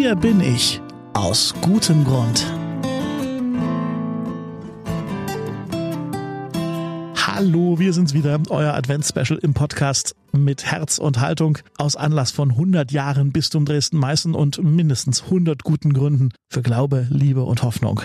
Hier bin ich. Aus gutem Grund. Hallo, wir sind's wieder, euer Advents-Special im Podcast mit Herz und Haltung aus Anlass von 100 Jahren Bistum Dresden-Meißen und mindestens 100 guten Gründen für Glaube, Liebe und Hoffnung.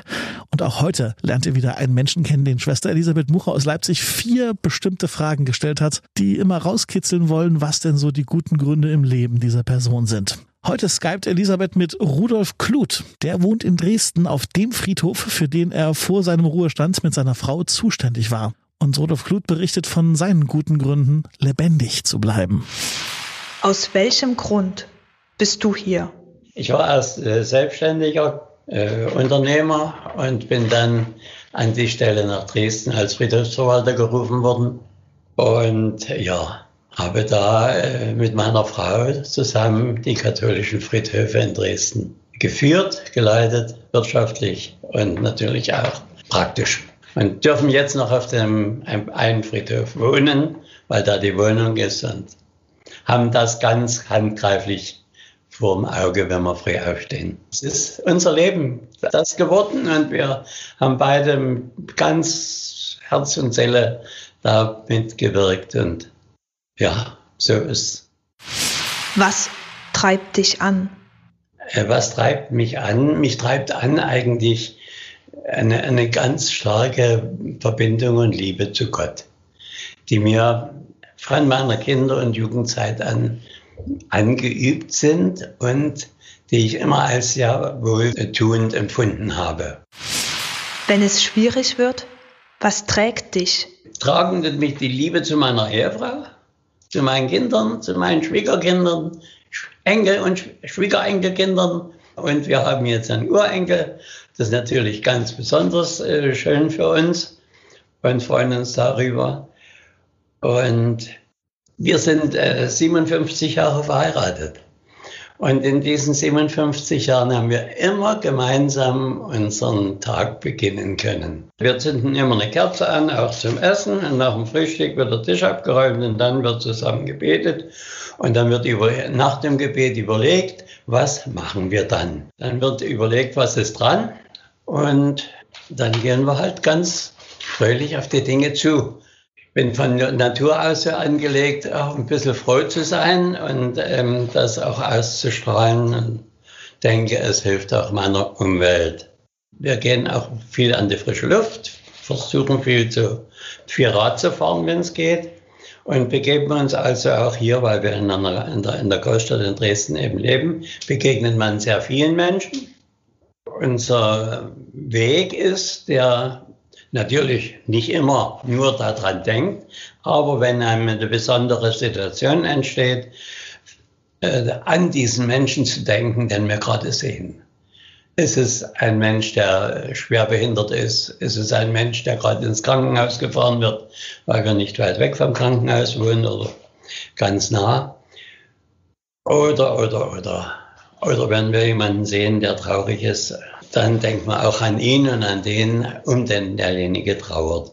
Und auch heute lernt ihr wieder einen Menschen kennen, den Schwester Elisabeth Mucher aus Leipzig vier bestimmte Fragen gestellt hat, die immer rauskitzeln wollen, was denn so die guten Gründe im Leben dieser Person sind. Heute skypt Elisabeth mit Rudolf Kluth. Der wohnt in Dresden auf dem Friedhof, für den er vor seinem Ruhestand mit seiner Frau zuständig war. Und Rudolf Kluth berichtet von seinen guten Gründen, lebendig zu bleiben. Aus welchem Grund bist du hier? Ich war erst äh, selbstständiger äh, Unternehmer und bin dann an die Stelle nach Dresden als Friedhofsverwalter gerufen worden. Und ja, habe da äh, mit meiner Frau zusammen die katholischen Friedhöfe in Dresden geführt, geleitet, wirtschaftlich und natürlich auch praktisch. Und dürfen jetzt noch auf dem einen Friedhof wohnen, weil da die Wohnung ist und haben das ganz handgreiflich vor dem Auge, wenn wir früh aufstehen. Es ist unser Leben das geworden und wir haben beide ganz Herz und Seele da mitgewirkt und ja, so ist Was treibt dich an? Äh, was treibt mich an? Mich treibt an eigentlich eine, eine ganz starke Verbindung und Liebe zu Gott, die mir von meiner Kinder- und Jugendzeit an angeübt sind und die ich immer als ja wohltuend empfunden habe. Wenn es schwierig wird, was trägt dich? Tragen mich die Liebe zu meiner Ehefrau, zu meinen Kindern, zu meinen Schwiegerkindern, Enkel- und Schwiegerenkelkindern. Und wir haben jetzt einen Urenkel das ist natürlich ganz besonders äh, schön für uns und freuen uns darüber. Und wir sind äh, 57 Jahre verheiratet. Und in diesen 57 Jahren haben wir immer gemeinsam unseren Tag beginnen können. Wir zünden immer eine Kerze an, auch zum Essen. Und nach dem Frühstück wird der Tisch abgeräumt und dann wird zusammen gebetet. Und dann wird über, nach dem Gebet überlegt, was machen wir dann? Dann wird überlegt, was ist dran. Und dann gehen wir halt ganz fröhlich auf die Dinge zu. Bin von Natur aus so angelegt, auch ein bisschen froh zu sein und ähm, das auch auszustrahlen. Und denke, es hilft auch meiner Umwelt. Wir gehen auch viel an die frische Luft, versuchen viel, zu, viel Rad zu fahren, wenn es geht. Und begeben uns also auch hier, weil wir in, einer, in, der, in der Großstadt in Dresden eben leben, begegnet man sehr vielen Menschen unser Weg ist, der natürlich nicht immer nur daran denkt, aber wenn einem eine besondere Situation entsteht, äh, an diesen Menschen zu denken, den wir gerade sehen. Ist es ein Mensch, der schwer behindert ist? Ist es ein Mensch, der gerade ins Krankenhaus gefahren wird, weil wir nicht weit weg vom Krankenhaus wohnen oder ganz nah? Oder, oder, oder oder wenn wir jemanden sehen, der traurig ist, dann denkt man auch an ihn und an den, um den derjenige trauert.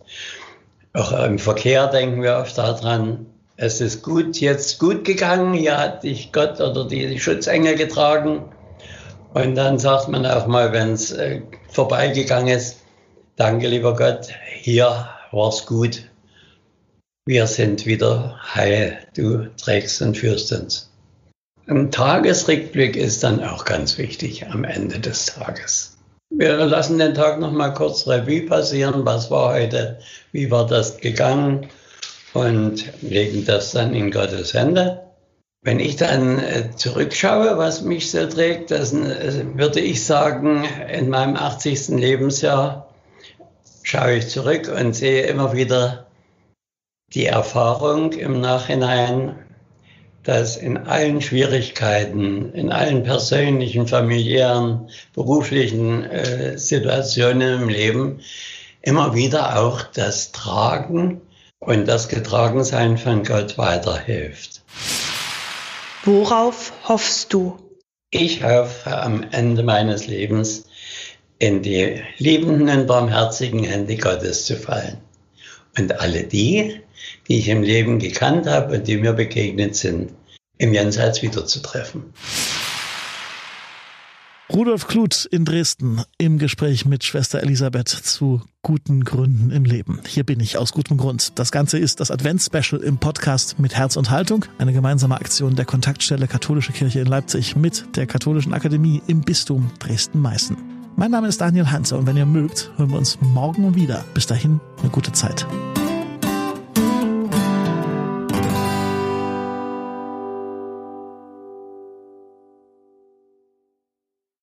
Auch im Verkehr denken wir oft daran, es ist gut, jetzt gut gegangen, hier hat dich Gott oder die Schutzengel getragen. Und dann sagt man auch mal, wenn es äh, vorbeigegangen ist, danke lieber Gott, hier war es gut. Wir sind wieder heil, du trägst und führst uns. Ein Tagesrückblick ist dann auch ganz wichtig am Ende des Tages. Wir lassen den Tag noch mal kurz Revue passieren. Was war heute? Wie war das gegangen? Und legen das dann in Gottes Hände. Wenn ich dann äh, zurückschaue, was mich so trägt, das äh, würde ich sagen, in meinem 80. Lebensjahr schaue ich zurück und sehe immer wieder die Erfahrung im Nachhinein, dass in allen Schwierigkeiten, in allen persönlichen, familiären, beruflichen äh, Situationen im Leben immer wieder auch das Tragen und das Getragensein von Gott weiterhilft. Worauf hoffst du? Ich hoffe am Ende meines Lebens in die liebenden barmherzigen Hände Gottes zu fallen. Und alle die, die ich im Leben gekannt habe und die mir begegnet sind, im Jenseits wiederzutreffen. Rudolf Kluth in Dresden im Gespräch mit Schwester Elisabeth zu guten Gründen im Leben. Hier bin ich aus gutem Grund. Das Ganze ist das Advents-Special im Podcast mit Herz und Haltung, eine gemeinsame Aktion der Kontaktstelle Katholische Kirche in Leipzig mit der Katholischen Akademie im Bistum Dresden-Meißen. Mein Name ist Daniel Hanze und wenn ihr mögt, hören wir uns morgen wieder. Bis dahin eine gute Zeit.